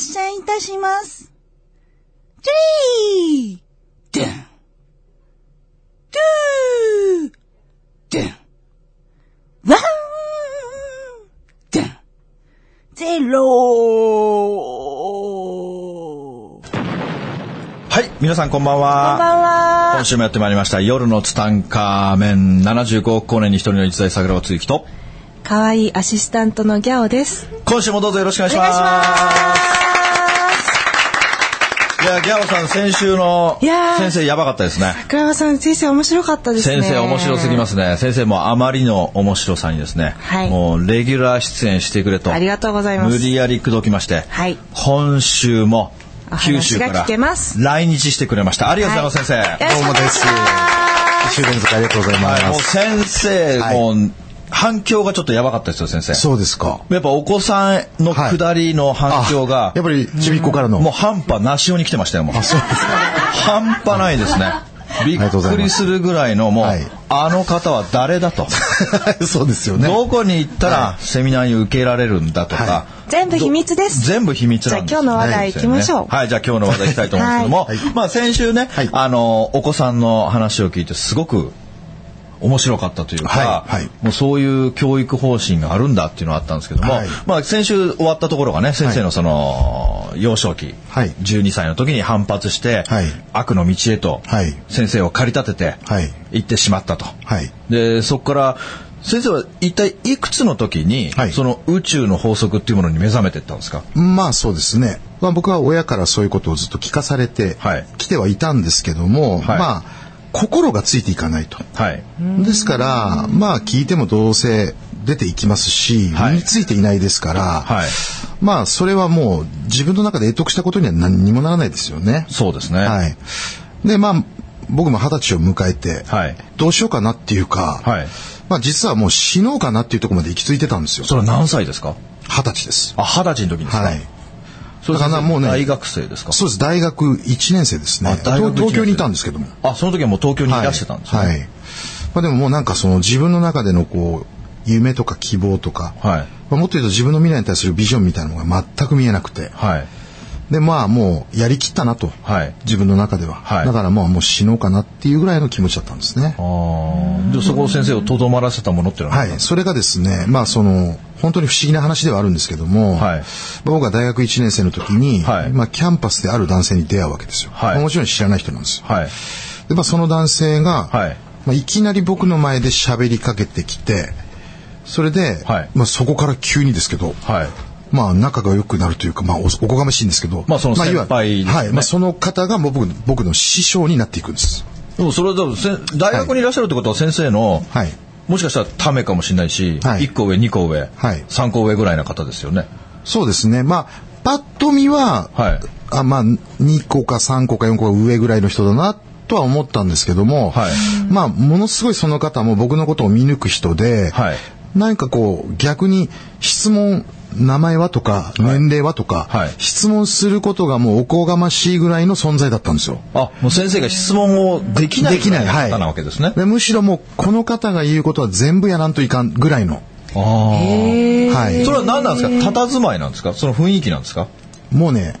発射いたします。 three ドゥン two ドゥン one ドゥン zeroはい、皆さんこんばんは。こんばんは今週もやってまいりました。夜のツタンカーメン75億光年に一人の一代桜をつゆきと、可愛いアシスタントのギャオです。今週もどうぞよろしくお願いします。いや、ギャオさん、先週のいやー先生やばかったですね。桜庭さん、先生面白かったですね。先生面白すぎますね。先生もあまりの面白さにですね、はいもうレギュラー出演してくれと。ありがとうございます無理やり口説きまして、はい今週も九州からが聞けます来日してくれました。ありがとうございます、先生。どうもです。一週連続ありがとうございまはい、もうす。先生、はいもう反響がちょっとやばかったですよ、先生。そうですか。やっぱお子さんの下りの反響が、あやっぱりちびっこからの。もう半端なしように来てましたよ、もう。半端ないですね。びっくりするぐらいの、もう、はいあの方は誰だと。そうですよね。どこに行ったらセミナーに受けられるんだとか、は全部秘密です。全部秘密なんですじゃあ今日の話題行きましょうはい、じゃあ今日の話題行きたいと思うんですけども、はいまあ先週ね、はいあの、お子さんの話を聞いてすごく面白かったというか、はいはい。もうそういう教育方針があるんだっていうのがあったんですけども、はい。まあ先週終わったところがね、先生のその、幼少期、はい。12歳の時に反発して、はい。悪の道へとはい。先生を駆り立ててはい。行ってしまったと。はい。でそこから先生は一体いくつの時に、はい。その宇宙の法則っていうものに目覚めていったんですか？まあそうですね。まあ僕は親からそういうことをずっと聞かされてはい。きてはいたんですけども、はい。まあ心がついていかないと。はいですから、まあ聞いてもどうせ出ていきますし、はい身についていないですから、はいまあそれはもう自分の中で得得したことには何にもならないですよね。そうですねはい。で、まあ、僕も二十歳を迎えて、はいどうしようかなっていうか、はいまあ実はもう死のうかなっていうところまで行き着いてたんですよ。それは何歳ですか？二十歳です。あ二十歳の時にですか、はい。だからもうね大学生ですか？そうです。大学1年生ですね。東京にいたんですけども。あその時はもう東京にいらしてたんですねはい。はいまあでももうなんかその自分の中でのこう、夢とか希望とか、はいまあ、もっと言うと自分の未来に対するビジョンみたいなのが全く見えなくて。はいで、まあもうやりきったなと。はい。自分の中では。はい。だからまあもう死のうかなっていうぐらいの気持ちだったんですね。あー。でそこを先生をとどまらせたものっていうのははい、それがですね、まあその、本当に不思議な話ではあるんですけども、はい。まあ僕が大学1年生の時に、はい。まあキャンパスである男性に出会うわけですよ。はい。まあもちろん知らない人なんですよ。はい。で、まあその男性が、はい。まあいきなり僕の前で喋りかけてきて、それで、はい。まあそこから急にですけど、はいまあ仲が良くなるというか、まあおおこがましいんですけど、まあその先輩ね。はい、まあその方がもう僕僕の師匠になっていくんです。でもそれはでもせ大学にいらっしゃるってことは先生の、はい。もしかしたらためかもしれないし、はい。1個上2個上、はい。3個上ぐらいな方ですよね。そうですね。まあ、パッと見は、はい。あまあ、2個か3個か4個か上ぐらいの人だな、とは思ったんですけども、はい。まあ、ものすごいその方も僕のことを見抜く人で、はい。何かこう、逆に質問、名前はとか、年齢はとか、はい質問することがもうおこがましいぐらいの存在だったんですよ。あもう先生が質問をできないできない、はい。なわけですね、でむしろもう、この方が言うことは全部やらんといかんぐらいの、あーはい。それは何なんですか？佇まいなんですか？その雰囲気なんですか？もうね、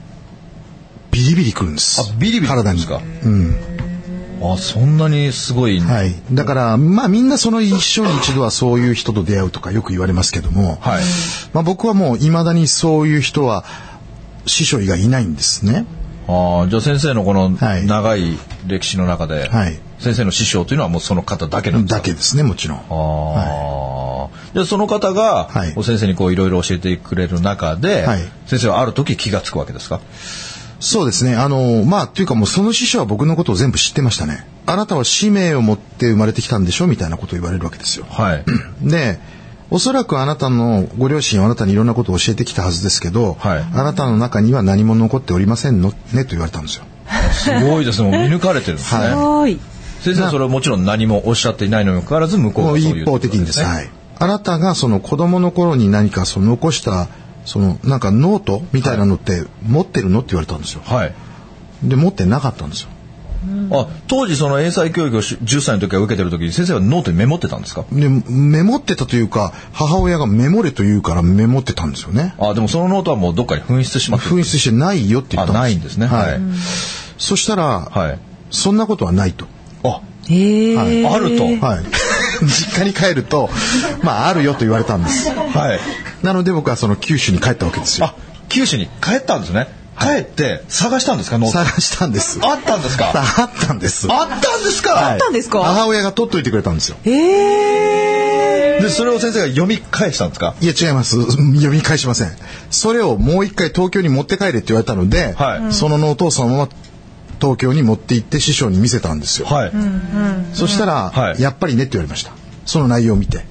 ビリビリくるんです。あビリビリくるん体にですか？うん。あそんなにすごい、はい。だから、まあみんなその一生に一度はそういう人と出会うとかよく言われますけども、はい。まあ僕はもう未だにそういう人は師匠以外いないんですね。ああじゃあ先生のこのはい。長い歴史の中で、はい。先生の師匠というのはもうその方だけなんですか？だけですね、もちろん。ああ、じゃあその方が、はい。先生にこういろいろ教えてくれる中で、はい。先生はある時気がつくわけですか？そうですね。あの、まあ、というかもうその師匠は僕のことを全部知ってましたね。あなたは使命を持って生まれてきたんでしょみたいなことを言われるわけですよ。はい。で、おそらくあなたのご両親はあなたにいろんなことを教えてきたはずですけど、はいあなたの中には何も残っておりませんのねと言われたんですよ。すごいですね。もう見抜かれてるんですね。はい。先生はそれはもちろん何もおっしゃっていないのにもかかわらず向こうがそういう一方的にです。ね。はい。あなたがその子供の頃に何かその残した、そのなんかノートみたいなのって持ってるのって言われたんですよ。はい。で、持ってなかったんですよ。あ当時その英才教育をし10歳の時は受けてる時に先生はノートにメモってたんですか？でメモってたというか母親がメモれと言うからメモってたんですよね。あでもそのノートはもうどっかに紛失しまってる。紛失してないよって言ったんですあないんですね。はい。そしたら、はい。そんなことはないと。あ。へえ、はい。あると。はい。実家に帰るとまああるよと言われたんです。はいなので僕はその九州に帰ったわけですよ。あ九州に帰ったんですね。帰って探したんですか？探したんです。あったんですか？あったんです。あったんですか、はい。ったんですか？母親が取っといてくれたんですよ。へえ。でそれを先生が読み返したんですか？いや違います。読み返しません。それをもう一回東京に持って帰れって言われたので、はい。そのノートをそのまま東京に持って行って師匠に見せたんですよ、はい、そしたら、はい。やっぱりねって言われました。その内容を見て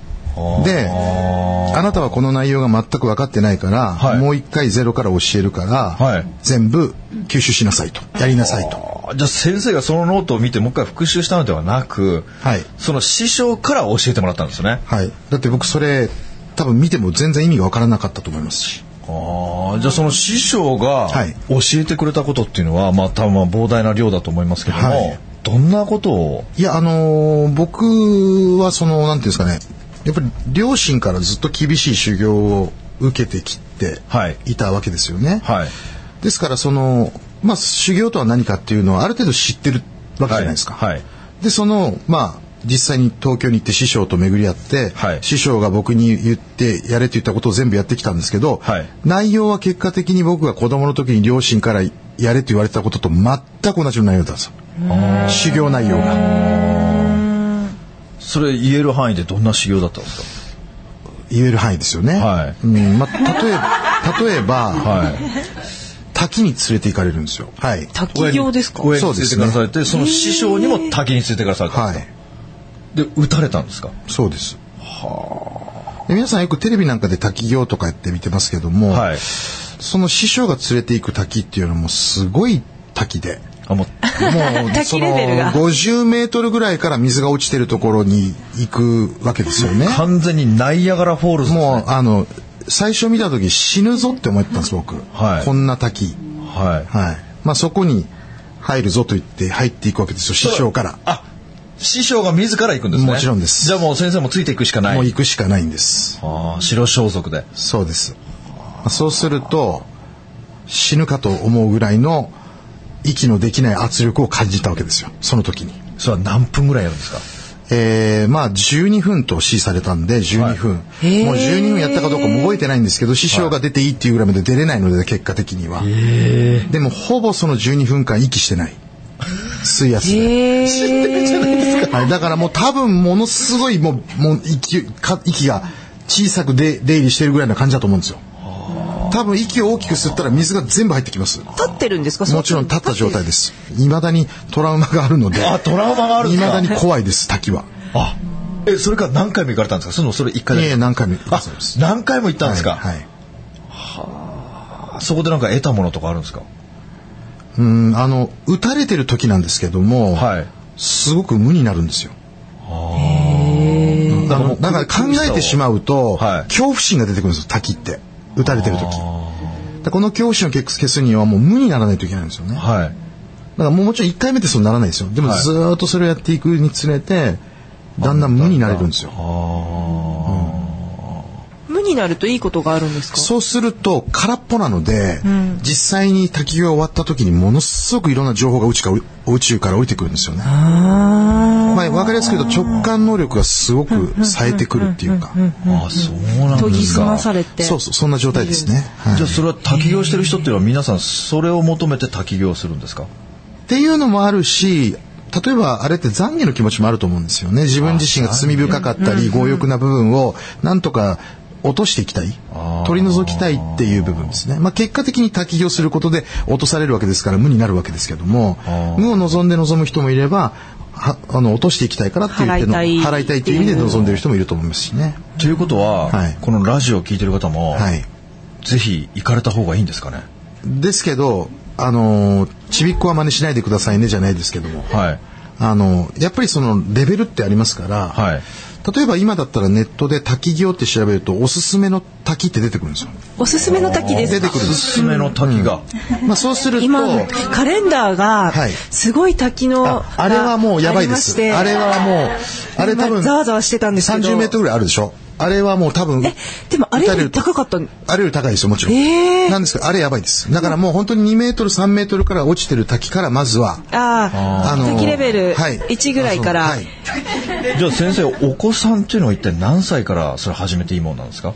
であなたはこの内容が全く分かってないから、はい。もう一回ゼロから教えるから、はい。全部吸収しなさいと。やりなさいと。あじゃあ先生がそのノートを見てもう一回復習したのではなく、はい。その師匠から教えてもらったんですね。はい。だって僕それ多分見ても全然意味が分からなかったと思いますし。ああじゃあその師匠がはい。教えてくれたことっていうのは、まあ多分まあ膨大な量だと思いますけども、はい。どんなことを？いやあのー僕はそのなんていうんですかねやっぱり両親からずっと厳しい修行を受けてきてはい。いたわけですよね、はい。ですからそのまあ修行とは何かっていうのはある程度知ってるわけじゃないですか、はい。はい。でそのまあ実際に東京に行って師匠と巡り合って、はい。師匠が僕に言ってやれと言ったことを全部やってきたんですけど、はい。内容は結果的に僕が子供の時に両親からやれと言われたことと全く同じ内容だったんですよ。修行内容がそれ言える範囲でどんな修行だったんですか？言える範囲ですよね、はい。うんまあ、例えば例えば、はい。滝に連れて行かれるんですよ。はい。滝行ですか？親に。連れてそうですされてその師匠にも滝に連れてからされたんですか、はい。で撃たれたんですか？そうです。で皆さんよくテレビなんかで滝行とかやって見てますけども、はい。その師匠が連れて行く滝っていうのもすごい滝で。あもう その50メートルぐらいから水が落ちてるところに行くわけですよね。完全にナイアガラフォールズね。もうあの最初見た時死ぬぞって思ってたんです僕、はい。こんな滝。はい。はい。まあそこに入るぞと言って入っていくわけですよ師匠から。あ師匠が自ら行くんですね。もちろんです。じゃあもう先生もついていくしかない。もう行くしかないんです。ああ白装束で。そうです。まあそうすると死ぬかと思うぐらいの息のできない圧力を感じたわけですよ。その時に。それは何分ぐらいやるんですか？えー、まあ12分と指示されたんで12分、もう12分やったかどうかも覚えてないんですけど師匠が出ていいっていうぐらいまで出れないので結果的には、でもほぼその12分間息してない。水圧で、へえ。はい、だからもう多分ものすごいもうもう息か息が小さくで出入りしてるぐらいな感じだと思うんですよ多分息を大きく吸ったら水が全部入ってきます。立ってるんですか？もちろん立った状態です。未だにトラウマがあるので。あトラウマがあるんですか？未だに怖いです滝は。あえそれから何回も行かれたんですか？そのそれ一回いだけ。えいえ何回もあそうです。何回も行ったんですか、はい、はい。そこでなんか得たものとかあるんですか？うんあの撃たれてる時なんですけども、はい。すごく無になるんですよ。あのなんか考えてしまうと、はい。恐怖心が出てくるんですよ滝って撃たれてる時。でこの恐怖心を消す消すにはもう無にならないといけないんですよね。だかはいらもうもちろん1回目ってそうならないですよ。でもはいずーっとそれをやっていくにつれてだんだん無になれるんですよ。無になるといいことがあるんですかそうすると空っぽなので、実際に滝行が終わった時にものすごくいろんな情報が宇宙から宇宙から降りてくるんですよね。あまあ、わかりやすく言うと直感能力がすごく冴えてくるっていうか、あそうなんあ。研ぎですか澄まされて。そうそうそんな状態ですね。はいじゃあそれは滝行してる人っていうのは皆さんそれを求めて滝行するんですか？っていうのもあるし例えばあれって懺悔の気持ちもあると思うんですよね自分自身が罪深かったり強欲な部分をなんとか落としていきたい取り除きたいっていう部分ですね、まあ、結果的に滝行することで落とされるわけですから無になるわけですけども無を望んで望む人もいればはあの落としていきたいからって言っての払いたい。払いたいという意味で望んでる人もいると思いますしね。ということは、はい。このラジオを聞いてる方も、はい。ぜひ行かれた方がいいんですかね？ですけどあのちびっこは真似しないでくださいねじゃないですけども。はい。あのやっぱりそのレベルってありますから、はい例えば今だったらネットで滝行って調べるとおすすめの滝って出てくるんですよ。おすすめの滝ですか？出てくるんおです。すすめの滝が。まあそうすると、今カレンダーがはいすごい滝のああれはもうやばいです。があれはもう、あれ多分ざわざわしてたんですけど30メートルぐらいあるでしょあれはもう多分。えでもあれより高かったあれより高いですよ、もちろん。えーなんですけど、あれやばいです。だからもう本当に2メートル、3メートルから落ちてる滝からまずは、あああの滝レベルはい1ぐらいから、はい。じゃあ先生、お子さんっていうのは一体何歳からそれ始めていいものなんですか？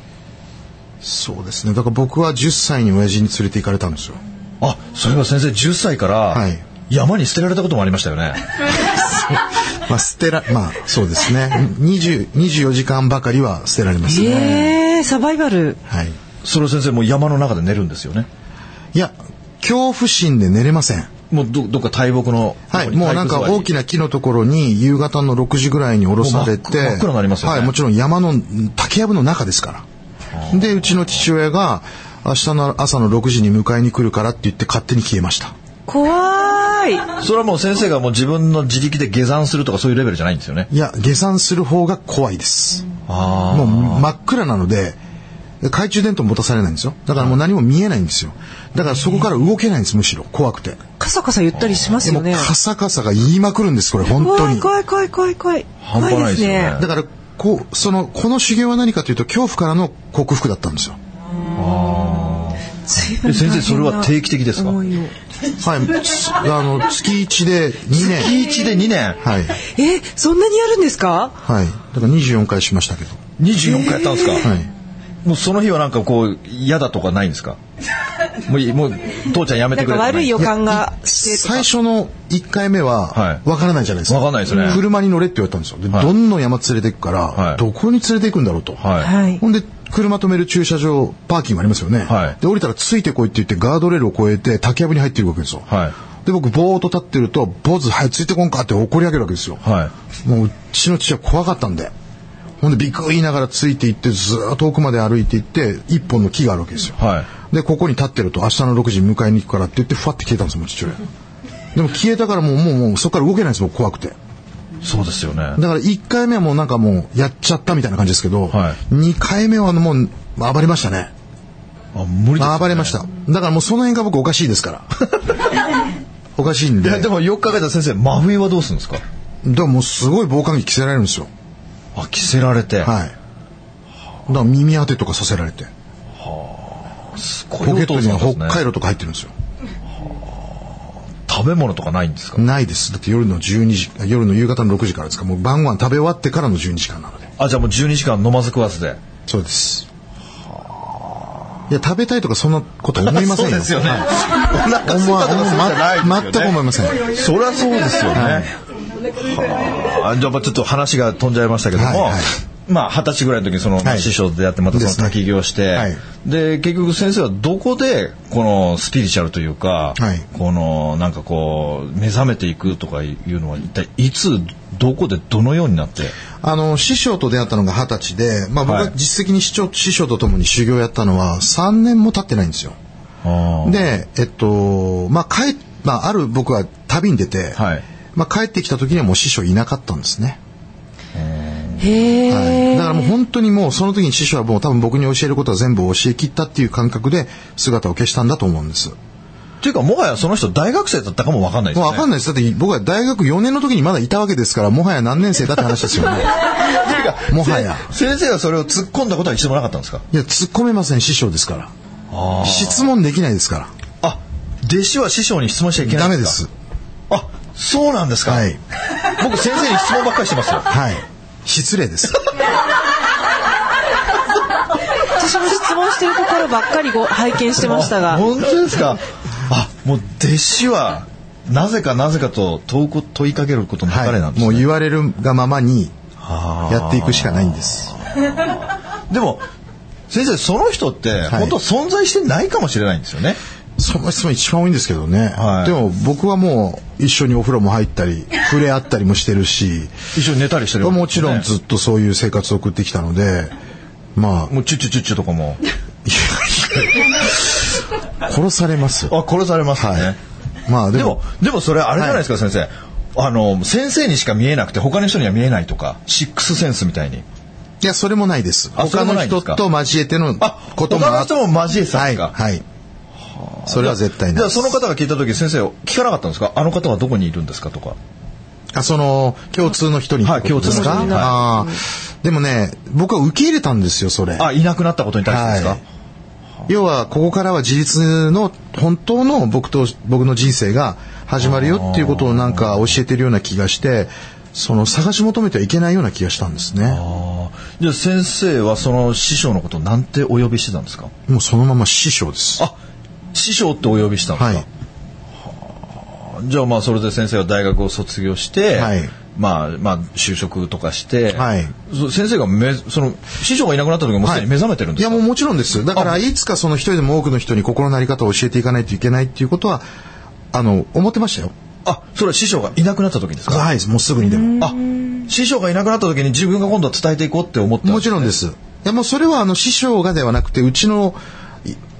そうですね。だから僕は10歳に親父に連れて行かれたんですよ。あ、それは先生10歳からはい山に捨てられたこともありましたよね。まあ捨てら、まあそうですね。20、24時間ばかりは捨てられますね。えー、サバイバルはい。それを先生もう山の中で寝るんですよね。いや、恐怖心で寝れません。もうどどっか大木のはい、もうなんか大きなな木のところに夕方の6時ぐらいに降ろされて、真っ真っ暗になりますよねはい、もちろん山の竹やぶの中ですから。で、うちの父親が明日の朝の6時に迎えに来るからって言って勝手に消えました。怖いそれはもう先生がもう自分の自力で下山するとかそういうレベルじゃないんですよね。いや、下山する方が怖いです。あもう真っ暗なので、懐中電灯持たされないんですよ。だからもう何も見えないんですよ。だからそこから動けないんです、むしろ。怖くて。カサカサ言ったりしますでもよねカサカサが言いまくるんです、これ、本当に。怖い怖い怖い怖い怖い半端ないですよねだから、こう、その、この修行は何かというと、恐怖からの克服だったんですよ。随分で先生それは定期的ですか？はい。つあの、月1で2年。月1で2年、はい。えそんなにやるんですか？はい。だから24回しましたけど。24回やったんですか、はい。もうその日はなんかこう嫌だとかないんですか？もういいもう父ちゃんやめてくれ悪い予感がしてとか最初の1回目ははいわからないじゃないですか。わかんないですね車に乗れって言われたんですよ。で、はいどんどん山連れて行くから、はいどこに連れて行くんだろうと。はい、はいほんで、車止める駐車場、パーキングありますよね。はいで、降りたらついてこいって言ってガードレールを越えて竹やぶに入ってるわけですよ。はいで、僕、ぼーっと立ってると、坊主、はい、ついてこんか？って怒り上げるわけですよ。はもう、うちの父は怖かったんで。ほんで、ビク言いながらついていって、ずーっと遠くまで歩いていって、一本の木があるわけですよ。はで、ここに立ってると、明日の6時に迎えに行くからって言って、ふわって消えたんですよ、もう父親。でも消えたからもう、もう、もう、そこから動けないんですよ、怖くて。そうですよねだから1回目はもうなんかもう、やっちゃったみたいな感じですけど、は2回目はもう、暴れましたね。あ無理です、ね、暴れました。だからもうその辺が僕おかしいですから。おかしいんで。いやでもよく考えたら先生真冬はどうするんですか？でももうすごい防寒着着せられるんですよ。あ着せられて、はい。だから耳当てとかさせられて。すごいポケットには北海道とか入ってるんですよ。食べ物とかないんですか？ないです。だって夜の12時、夜の夕方の6時からですか？もう晩ご飯食べ終わってからの12時間なので。あじゃあもう12時間飲まず食わずでそうです。いや、食べたいとかそんなこと思いませんよ。そうですよね、はい全く思いません。そりゃそうですよね。はあじゃあまあちょっと話が飛んじゃいましたけども、はいはいまあ二十歳ぐらいの時にその、はい。師匠と出会ってまたその行して、はい。で結局先生はどこでこのスピリチュアルというか、はい。このなんかこう目覚めていくとかいうのは一体いつどこでどのようになって？あの、師匠と出会ったのが二十歳で、まあ僕ははい。実績に師匠師匠と共に修行やったのは3年も経ってないんですよ。で、えっと、まあ帰っ、まあある僕は旅に出て、はい。まあ帰ってきた時にはもう師匠いなかったんですね。はい、だからもう本当にもうその時に師匠はもう多分僕に教えることは全部教え切ったっていう感覚で姿を消したんだと思うんです。っていうかもはやその人大学生だったかもわかんないですもね。うわかんないです。だって僕は大学4年の時にまだいたわけですから、もはや何年生だって話ですよね。もはや。せ先生がそれを突っ込んだことは一度もなかったんですか？いや、突っ込めません、師匠ですから。質問できないですかあ弟子は師匠に質問しちゃいけら。ないんですダメです。かあそうなんですか、はい。僕先生に質問ばっかりしてますよはい。失礼です。私も質問してるところばっかりご拝見してましたが。本当ですか？あもう弟子はなぜかなぜかと問うこ問いかけることの流れなんですね、もう言われるがままにやっていくしかないんです。でも先生その人ってはい。本当は存在してないかもしれないんですよね、その質問一番多いんですけどね。はいでも僕はもう一緒にお風呂も入ったり、触れ合ったりもしてるし、一緒に寝たりしてるわけもちろんずっとそういう生活を送ってきたので、まもうチュッチュチュッチュとかもあ、殺されます。あ殺されますよね、はい。まあでもでも、それあれじゃないですか、先生。あの、先生にしか見えなくて他の人には見えないとか、シックスセンスみたいに。いや、それもないです。他の人と交えてのあ、ことも他の人も交えてたんですか？はい。はい。それは絶対ない。その方が聞いた時先生聞かなかったんですか？あの方はどこにいるんですか？とか。あ、その、共通の人にはい共通の人にはいああ。でもね、僕は受け入れたんですよ、それ。あ、いなくなったことに対してですか、はい要は、ここからは自立の本当の僕と、僕の人生が始まるよっていうことをなんか教えてるような気がして、その探し求めてはいけないような気がしたんですね。じゃあ先生はその師匠のことをなんてお呼びしてたんですか？もうそのまま師匠です。あ、師匠ってお呼びしたんですか、はい。じゃあまあそれで先生は大学を卒業して、はいまあまあ就職とかして、はいそ先生がめその師匠がいなくなった時はもうすでに目覚めてるんですか、いやもうもちろんです。だからいつかその一人でも多くの人に心のなり方を教えていかないといけないっていうことは、あの、思ってましたよ。あ、それは師匠がいなくなった時ですか？はい、もうすぐにでも。あ、師匠がいなくなった時に自分が今度は伝えていこうって思ったもちろんです。いやもうそれはあの師匠がではなくて、うちの、い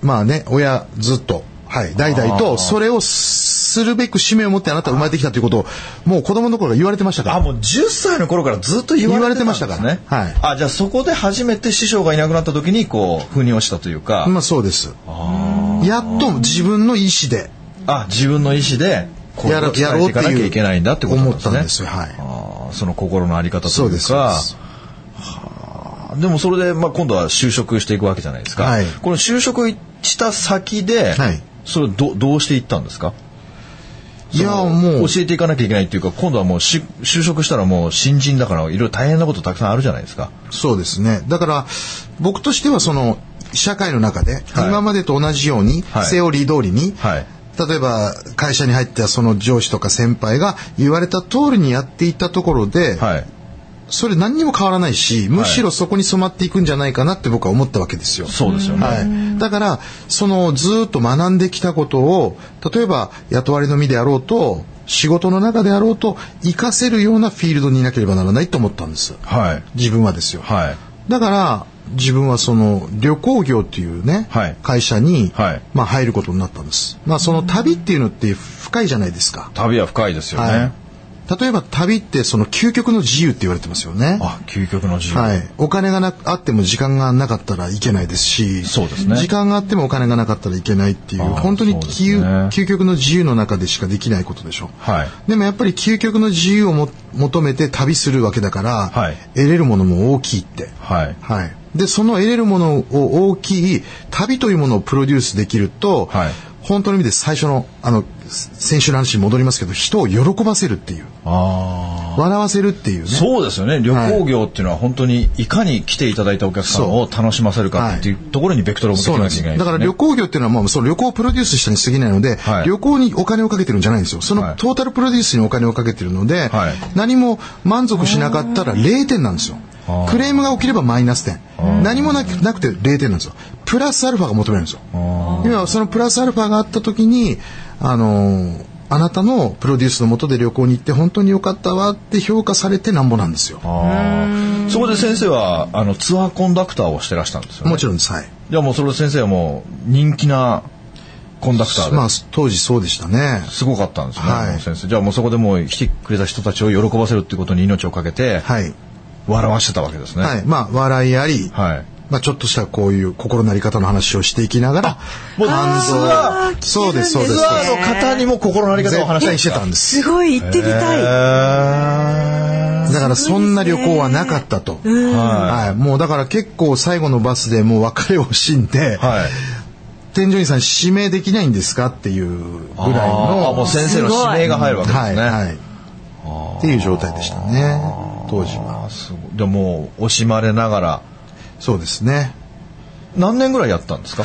まあね、親ずっと、はい、代々と、それをするべく使命を持ってあなたは生まれてきたということを、もう子供の頃から言われてましたから。あ、もう10歳の頃からずっと言われてね。ましたからはいあ、じゃあそこで初めて師匠がいなくなった時にこう、腑に落ちたというか、まあそうです。やっと自分の意思であ、自分の意思で、こうやろ伝えていかなきゃいけないんだってことなんですね。思ったんですよはいその心のあり方とそうですそういうかです。はあでもそれで、まあ、今度は就職していくわけじゃないですか。はいこの就職した先で、はいそれをどどうしていったんですか？いやもう教えていかなきゃいけないっていうか今度はもうし就職したらもう新人だからいろいろ大変なことたくさんあるじゃないですか。そうですね。だから、僕としてはその、社会の中で、はい今までと同じように、はいセオリー通りに、はい例えば会社に入ったその上司とか先輩が言われた通りにやっていったところで、はい。それ何にも変わらないし、むしろそこに染まっていくんじゃないかなって僕は思ったわけですよ。そうですよね。はい、だからそのずーっと学んできたことを例えば雇われの身であろうと仕事の中であろうと活かせるようなフィールドにいなければならないと思ったんですはい。自分はですよ、はい。だから自分はその旅行業っていうね、はい会社に、はいまあ、入ることになったんです、まあ、その旅っていうのって深いじゃないですか、旅は深いですよね。はい、例えば旅ってその究極の自由って言われてますよね。あ、究極の自由。はい、お金がなあっても時間がなかったらいけないですしそうですね。時間があってもお金がなかったらいけないっていう本当にね。究極の自由の中でしかできないことでしょ。はい。でもやっぱり究極の自由をも求めて旅するわけだから、はい。得れるものも大きいって。はい。はい、でその得れるものを大きい旅というものをプロデュースできると、はい。本当の意味で最初のあの先週の話に戻りますけど人を喜ばせるっていう。笑わせるっていうね。そうですよね。旅行業っていうのは本当にいかに来ていただいたお客さんを楽しませるかっていうところにベクトルを向けていかなきゃいけないだから旅行業っていうのはもうその旅行をプロデュースしたに過ぎないので、はい。旅行にお金をかけてるんじゃないんですよ。そはい。のトータルプロデュースにお金をかけてるので、はい。何も満足しなかったら0点なんですよ。クレームが起きればマイナス点。何もなくなくて0点なんですよ。プラスアルファが求めるんですよ。要はそのプラスアルファがあった時にあのーあなたのプロデュースのもとで旅行に行って本当に良かったわって評価されてなんぼなんですよ。そこで先生はあのツアーコンダクターをしてらしたんですよね。もちろんです。はい。じゃあもうそれで先生はもう人気なコンダクターで。まあ当時そうでしたね。すごかったんですね、はい先生。じゃあもうそこでもう来てくれた人たちを喜ばせるっていうことに命をかけて、はい。笑わしてたわけですね。はい。まあ笑いあり、はい。まあちょっとしたこういう心なり方の話をしていきながら、もう感動ツアーそうですそうです。ツアーの方にも心のあり方を話してたんです。すごい行ってみたい。だからそんな旅行はなかったと。ははい。もうだから結構最後のバスでもう別れを惜しんで、はい。添乗員さん指名できないんですかっていうぐらいの。あーもう先生の指名が入るわけですね。はい、はい。っていう状態でしたね。当時は。でもう惜しまれながらそうですね。何年ぐらいやったんですか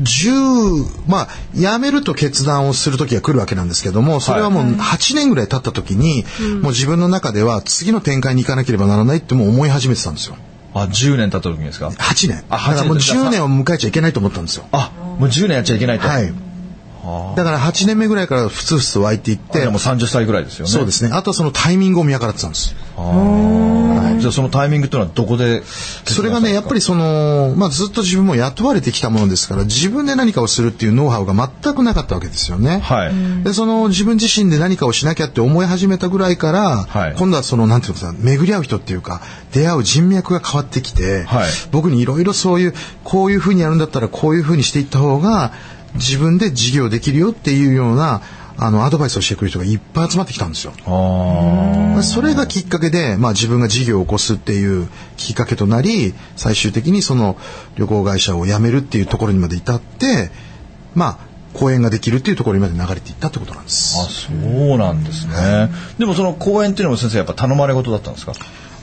？10、まあ、辞めると決断をする時が来るわけなんですけども、それはもう8年ぐらい経った時に、もう自分の中では次の展開に行かなければならないってもう思い始めてたんですよ。あ10年経った時にですか？8年。あだからもう8年10年を迎えちゃいけないと思ったんですよ。あもう10年やっちゃいけないとはい。だから8年目ぐらいからふつふつと湧いていってでも、30歳ぐらいですよねそうですね。あとはそのタイミングを見計らってたんです。じゃあそのタイミングというのはどこでそれがね、やっぱりその、まあずっと自分も雇われてきたものですから、自分で何かをするっていうノウハウが全くなかったわけですよね。はい。で、その自分自身で何かをしなきゃって思い始めたぐらいから、はい。今度はその、なんていうのかな、巡り合う人っていうか、出会う人脈が変わってきて、はい。僕にいろいろそういう、こういうふうにやるんだったらこういうふうにしていった方が、自分で事業できるよっていうような、あの、アドバイスをしてくれる人がいっぱい集まってきたんですよ。あそれがきっかけで、まあ自分が事業を起こすっていうきっかけとなり、最終的にその旅行会社を辞めるっていうところにまで至って、まあ、講演ができるっていうところにまで流れていったってことなんです。あ、そうなんですね。でもその講演っていうのも先生やっぱ頼まれ事だったんですか？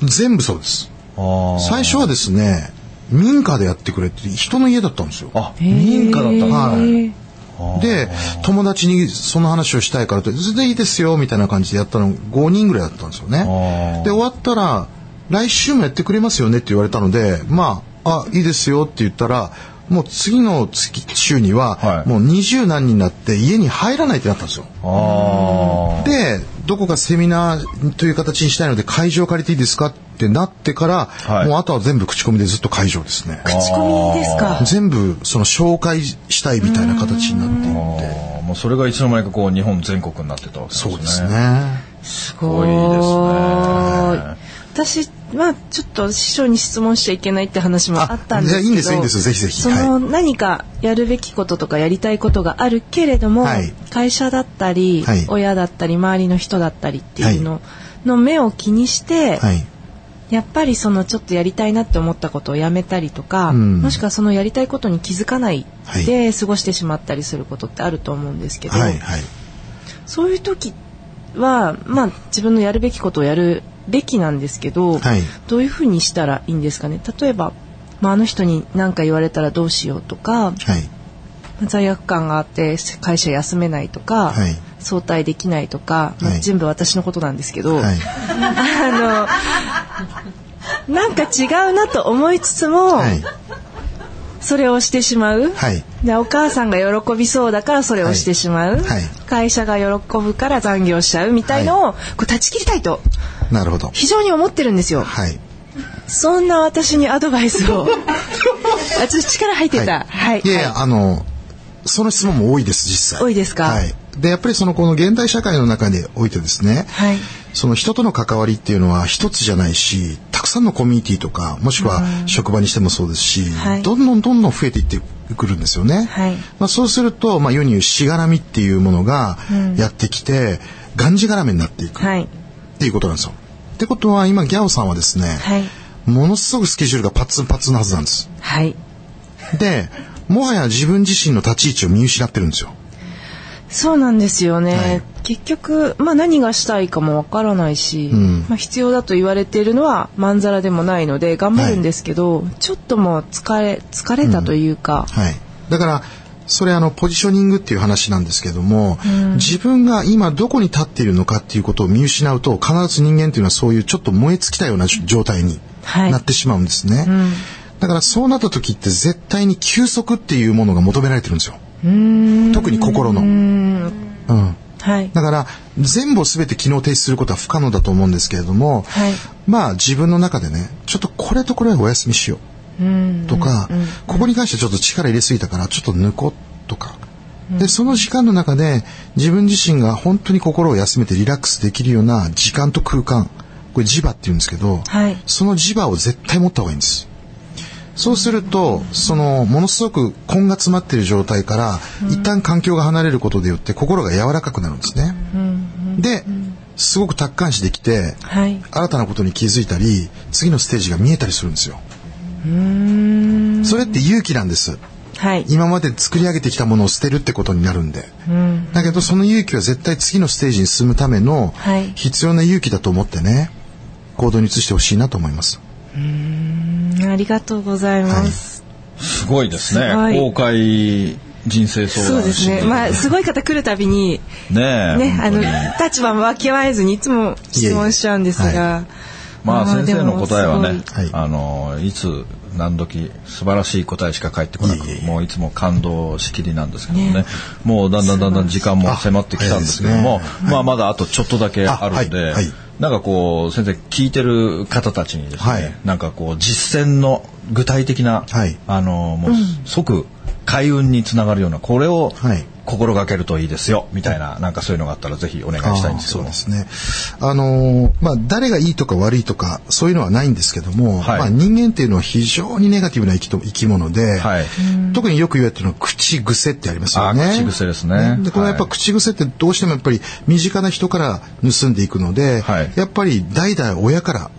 全部そうです。あ最初はですね、民家でやってくれって人の家だったんですよ。あ、民家だったんですかはい。で、友達にその話をしたいからと、全然いいですよ、みたいな感じでやったの5人ぐらいだったんですよね。で、終わったら、来週もやってくれますよねって言われたので、まあ、あ、いいですよって言ったら、もう次の月週には、はいもう二十何人になって家に入らないってなったんですよ。で、どこかセミナーという形にしたいので会場借りていいですかってなってから、はいもうあとは全部口コミでずっと会場ですね。口コミですか。全部その紹介したいみたいな形になっていって。もうそれがいつの間にかこう日本全国になってたわけですね。そうです。ね。すごいですね私はちょっと師匠に質問しちゃいけないって話もあったんですけどあいやいいんですいいんです。ぜひぜひ。その何かやるべきこととかやりたいことがあるけれども、はい。会社だったり、はい。親だったり周りの人だったりっていうのの目を気にして、はい。やっぱりそのちょっとやりたいなって思ったことをやめたりとか、うん。もしくはそのやりたいことに気づかないはい。で過ごしてしまったりすることってあると思うんですけど、はい。はい。そういう時はまあ自分のやるべきことをやるべきなんですけど、はい。どういうふうにしたらいいんですかね？例えば、まあ、あの人に何か言われたらどうしようとかはい。罪悪感があって会社休めないとか、はい。早退できないとか、まあはい。全部私のことなんですけど、はい。あのなんか違うなと思いつつも、はい。それをしてしまう、はい。でお母さんが喜びそうだからそれをしてしまう、はい。会社が喜ぶから残業しちゃうみたいのを、こう断ち切りたいとなるほど。非常に思ってるんですよ。はい。そんな私にアドバイスをあちょっと力入ってた。はい。いやいや、あの、その質問も多いです、実際。多いですか？はい。で、やっぱりその、この現代社会の中においてですね、はいその人との関わりっていうのは一つじゃないし、たくさんのコミュニティとか、もしくは職場にしてもそうですし、はいどんどんどんどん増えていってくるんですよね。はいまあ、そうすると、まあ、世に言うしがらみっていうものがやってきて、がんじがらめになっていくっはい。ていうことなんですよ。ってことは、今、ギャオさんはですね、はい。ものすごくスケジュールがパツンパツンなはずなんです。はい。で、もはや自分自身の立ち位置を見失ってるんですよ。そうなんですよね。はい結局、まあ何がしたいかもわからないし、うんまあ必要だと言われているのはまんざらでもないので頑張るんですけど、ちょっともう疲れ、疲れたというか、はい。だから、それあの、ポジショニングっていう話なんですけども、自分が今どこに立っているのかっていうことを見失うと、必ず人間っていうのはそういうちょっと燃え尽きたような状態にはいなってしまうんですね。だからそうなった時って絶対に休息っていうものが求められてるんですよ。特に心の。うん。はい。だから全部を全て機能停止することは不可能だと思うんですけれども、はいまあ自分の中でねちょっとこれとこれはお休みしようとか、ここに関してちょっと力入れすぎたからちょっと抜こうとか、でその時間の中で自分自身が本当に心を休めてリラックスできるような時間と空間これ磁場っていうんですけど、はいその磁場を絶対持った方がいいんです。そうすると、その、ものすごく根が詰まっている状態から、一旦環境が離れることでよって心が柔らかくなるんですね。で、すごく達観視できて、はい。新たなことに気づいたり、次のステージが見えたりするんですよ。それって勇気なんです。はい。今まで作り上げてきたものを捨てるってことになるんで。だけどその勇気は絶対次のステージに進むためのはい必要な勇気だと思ってね、行動に移してほしいなと思います。ありがとうございます。すごいですね。すごい公開人生相談そうですね。まあ、すごい方来るたびに、ねえ。ね、あの立場も分け合えずにいつも質問しちゃうんですいえいえが。まあ先生の答えはねあのいつ何時素晴らしい答えしか返ってこなくもういつも感動しきりなんですけどね。もうだんだんだんだん時間も迫ってきたんですけどもあね。まあまだあとちょっとだけあるんであはいはい。なんかこう先生聞いてる方たちにですね、はい。なんかこう実践の具体的な、はい。あのもう即開運につながるようなこれをはい心がけるといいですよみたいななんかそういうのがあったらぜひお願いしたいんですけどそうですね。あのーまあ誰がいいとか悪いとかそういうのはないんですけども、はいまあ人間っていうのは非常にネガティブな生きと生き物で、はい特によく言われてるのは口癖ってありますよね。あ口癖ですねでこれはやっぱはい口癖ってどうしてもやっぱり身近な人から盗んでいくので、はいやっぱり代々親から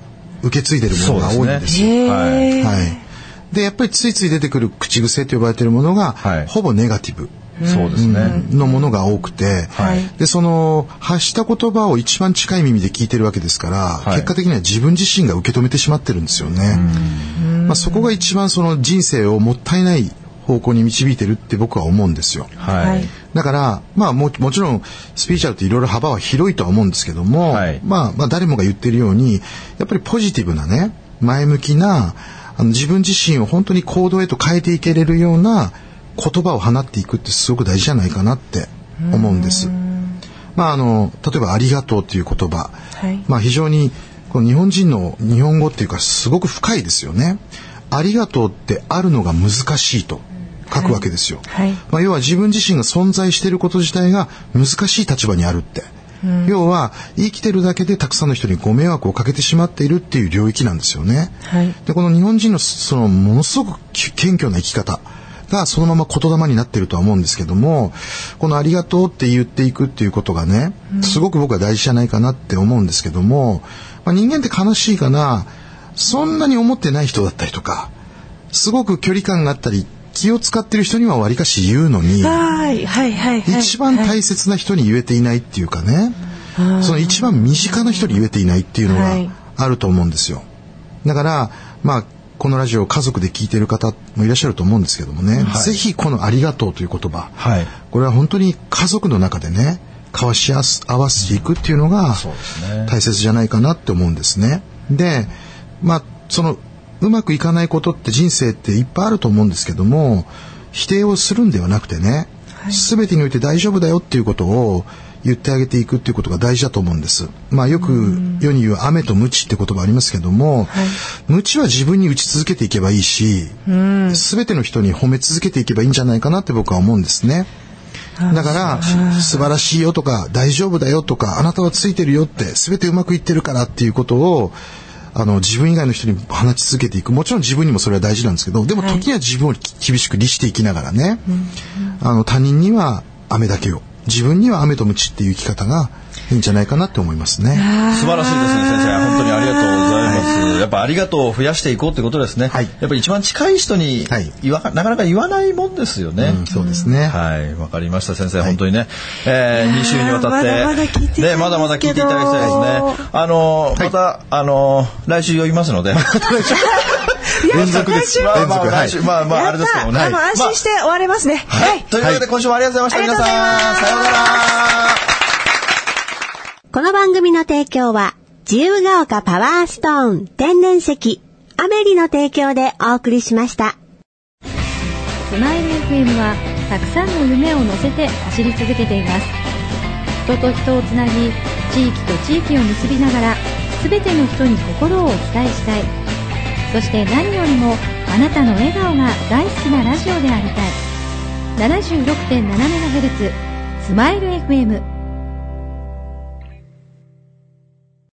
受け継いでるものが多いんですよ。へはいーはい。でやっぱりついつい出てくる口癖と呼ばれているものが、はいほぼネガティブ。そうですね、のものが多くて、はい。でその発した言葉を一番近い耳で聞いてるわけですから、はい。結果的には自分自身が受け止めてしまってるんですよね。まあ、そこが一番その人生をもったいない方向に導いてるって僕は思うんですよ。はい、はいだから、まあももちろんスピーチャルっていろいろ幅は広いとは思うんですけども、はい。まあまあ誰もが言ってるように、やっぱりポジティブなね、前向きな、あの自分自身を本当に行動へと変えていけれるような言葉を放っていくってすごく大事じゃないかなって思うんです。まああの、例えばありがとうっていう言葉、はいまあ非常にこの日本人の日本語っていうかすごく深いですよね。ありがとうってあるのが難しいと書くわけですよ。はいまあ、要は自分自身が存在していること自体が難しい立場にあるって。要は生きてるだけでたくさんの人にご迷惑をかけてしまっているっていう領域なんですよね。はいでこの日本人のそのものすごく謙虚な生き方がそのまま言霊になってるとは思うんですけどもこの「ありがとう」って言っていくっていうことがねすごく僕は大事じゃないかなって思うんですけども、まあ、人間って悲しいかなそんなに思ってない人だったりとかすごく距離感があったり気を使ってる人にはわりかし言うのにはいはいはいはい。一番大切な人に言えていないっていうかねその一番身近な人に言えていないっていうのがはい。あると思うんですよ。だから、まあ、このラジオを家族で聞いてる方もいらっしゃると思うんですけどもね、はい。ぜひこのありがとうという言葉、はい。これは本当に家族の中でね、交わし合わせていくっていうのが大切じゃないかなって思うんですね。で、まあ、その、うまくいかないことって人生っていっぱいあると思うんですけども、否定をするんではなくてね、すべてにおいて大丈夫だよっていうことを言ってあげていくっていうことが大事だと思うんです。まあよく世に言う雨と鞭って言葉ありますけども、鞭は自分に打ち続けていけばいいし、すべての人に褒め続けていけばいいんじゃないかなって僕は思うんですね。だから、素晴らしいよとか、大丈夫だよとか、あなたはついてるよって、すべてうまくいってるからっていうことを、あの、自分以外の人に話し続けていく。もちろん自分にもそれは大事なんですけど、でも時には自分を厳しく律していきながらね、あの、他人には雨だけを、自分には雨と鞭っていう生き方がいいんじゃないかなって思いますね。素晴らしいですね先生。本当にありがとうございます。やっぱありがとうを増やしていこうってことですね、はい。やっぱり一番近い人にはい。言わ、なかなか言わないもんですよね、うんそうですね。はい、わかりました先生、本当にね、えー、2週にわたって、まだまだまだまだ聞いていただきたいですね。あのー、また、あのー、来週呼びますので。連続です。まあ連続。はいまあ来週、。まあまあ、あれですけどもね。やったあの安心して終われますね。はい。というわけで、今週もありがとうございました、はい皆さん。ありがとうございますさようなら。この番組の提供は、自由が丘パワーストーン天然石、アメリの提供でお送りしました。スマイル FM はたくさんの夢を乗せて走り続けています人と人をつなぎ地域と地域を結びながら全ての人に心をお伝えしたいそして何よりもあなたの笑顔が大好きなラジオでありたい。76.7MHz スマイル FM